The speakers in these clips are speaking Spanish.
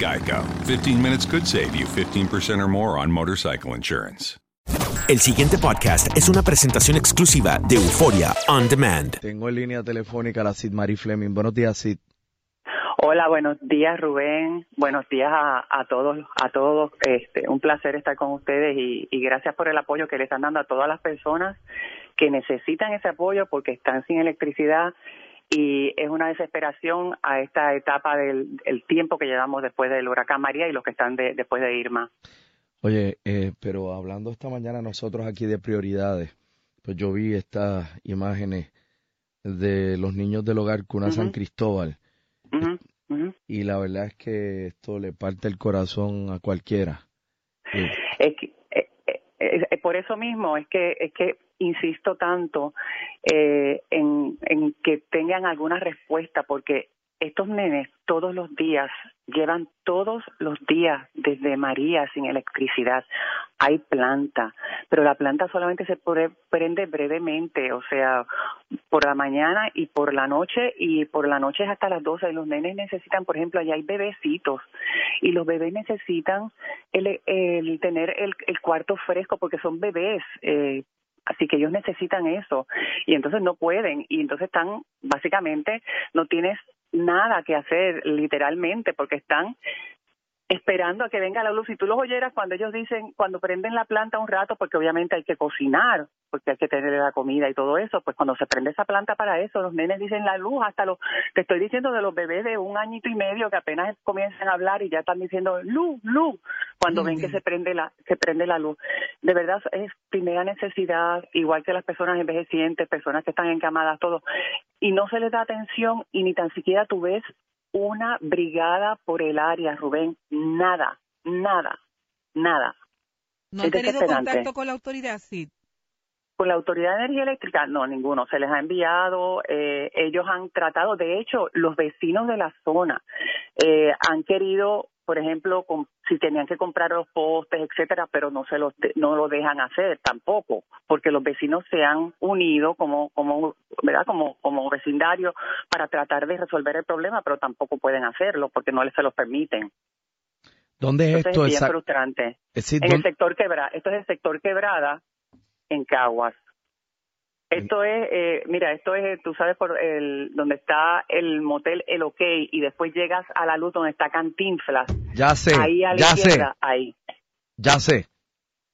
Geico. 15 minutes could save you 15% or more on motorcycle insurance. El siguiente podcast es una presentación exclusiva de Euforia On Demand. Tengo en línea telefónica a la Sid Marie Fleming. Buenos días, Sid. Hola, buenos días, Rubén. Buenos días a, a todos, a todos. Este, un placer estar con ustedes y, y gracias por el apoyo que le están dando a todas las personas que necesitan ese apoyo porque están sin electricidad y es una desesperación a esta etapa del el tiempo que llevamos después del huracán María y los que están de, después de Irma. Oye, eh, pero hablando esta mañana nosotros aquí de prioridades, pues yo vi estas imágenes de los niños del hogar Cuna San Cristóbal. Y la verdad es que esto le parte el corazón a cualquiera. Sí. Es que, por eso mismo es que es que insisto tanto eh, en que tengan alguna respuesta porque estos nenes todos los días llevan todos los días desde María sin electricidad. Hay planta, pero la planta solamente se pre- prende brevemente, o sea, por la mañana y por la noche, y por la noche es hasta las 12. Y los nenes necesitan, por ejemplo, allá hay bebecitos, y los bebés necesitan el, el tener el, el cuarto fresco porque son bebés. Eh, Así que ellos necesitan eso y entonces no pueden y entonces están básicamente no tienes nada que hacer literalmente porque están esperando a que venga la luz. Si tú los oyeras cuando ellos dicen, cuando prenden la planta un rato, porque obviamente hay que cocinar, porque hay que tener la comida y todo eso, pues cuando se prende esa planta para eso, los nenes dicen la luz, hasta los, te estoy diciendo de los bebés de un añito y medio que apenas comienzan a hablar y ya están diciendo luz, luz, cuando ven que se prende la, se prende la luz. De verdad es primera necesidad, igual que las personas envejecientes, personas que están encamadas, todo, y no se les da atención y ni tan siquiera tú ves una brigada por el área, Rubén. Nada, nada, nada. ¿No han tenido contacto con la autoridad, sí? Con la Autoridad de Energía Eléctrica, no, ninguno. Se les ha enviado, eh, ellos han tratado, de hecho, los vecinos de la zona eh, han querido, por ejemplo, com- si tenían que comprar los postes, etcétera, pero no se los de- no lo dejan hacer tampoco, porque los vecinos se han unido como como verdad como como vecindario para tratar de resolver el problema, pero tampoco pueden hacerlo porque no les se los permiten. ¿Dónde es Entonces esto? es bien frustrante. En el ¿dónde- sector quebrada. Esto es el sector quebrada en Caguas. Esto es, eh, mira, esto es, tú sabes, por el donde está el motel El OK y después llegas a la luz donde está Cantinflas. Ya sé, ahí a la ya sé, ahí. ya sé.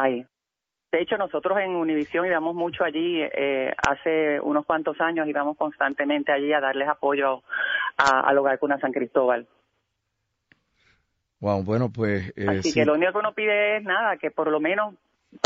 Ahí. De hecho, nosotros en Univisión íbamos mucho allí, eh, hace unos cuantos años íbamos constantemente allí a darles apoyo a- al Hogar Cuna San Cristóbal. Wow, bueno, pues eh, Así sí. que lo único que uno pide es nada, que por lo menos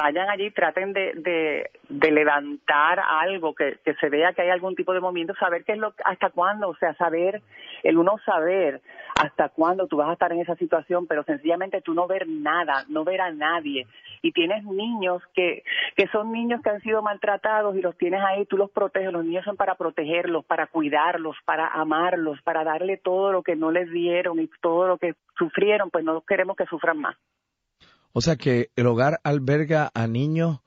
vayan allí, traten de, de, levantar algo, que, que se vea que hay algún tipo de movimiento, saber qué es lo, hasta cuándo, o sea, saber, el uno saber hasta cuándo tú vas a estar en esa situación, pero sencillamente tú no ver nada, no ver a nadie. Y tienes niños que, que son niños que han sido maltratados y los tienes ahí, tú los proteges, los niños son para protegerlos, para cuidarlos, para amarlos, para darle todo lo que no les dieron y todo lo que sufrieron, pues no queremos que sufran más. O sea que el hogar alberga a niños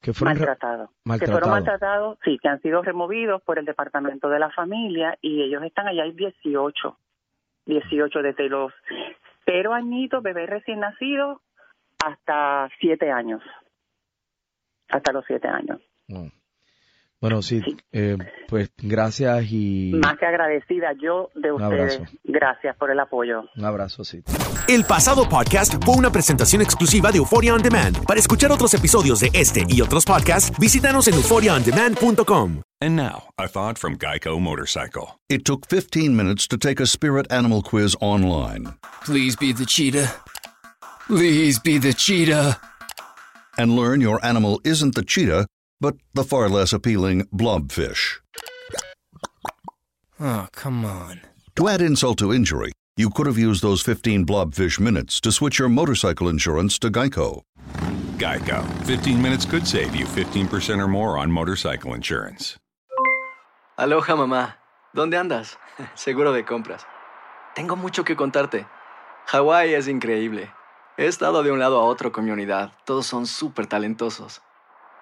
que fueron maltratados. Que fueron maltratados, sí, que han sido removidos por el Departamento de la Familia y ellos están allá, hay 18, 18 desde los cero añitos, bebés recién nacidos, hasta siete años. Hasta los siete años. Wow. Bueno, sí, eh, pues gracias y Más que agradecida yo de Un ustedes. abrazo. Gracias por el apoyo. un abrazo, sí. El pasado podcast fue una presentación exclusiva de Euphoria On Demand. Para escuchar otros episodios de este y otros podcasts, visítanos en euphoriaondemand.com. And now, a thought from Geico Motorcycle. It took 15 minutes to take a spirit animal quiz online Please be the cheetah. Please be the cheetah. and learn your animal isn't the cheetah, but the far less appealing blobfish. Oh, come on. To add insult to injury, you could have used those 15 blobfish minutes to switch your motorcycle insurance to Geico. Geico. 15 minutes could save you 15% or more on motorcycle insurance. Aloha mamá, ¿dónde andas? Seguro de compras. Tengo mucho que contarte. Hawái es increíble. He estado de un lado a otro con mi unidad. Todos son súper talentosos.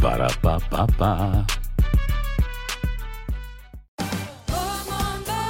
Para,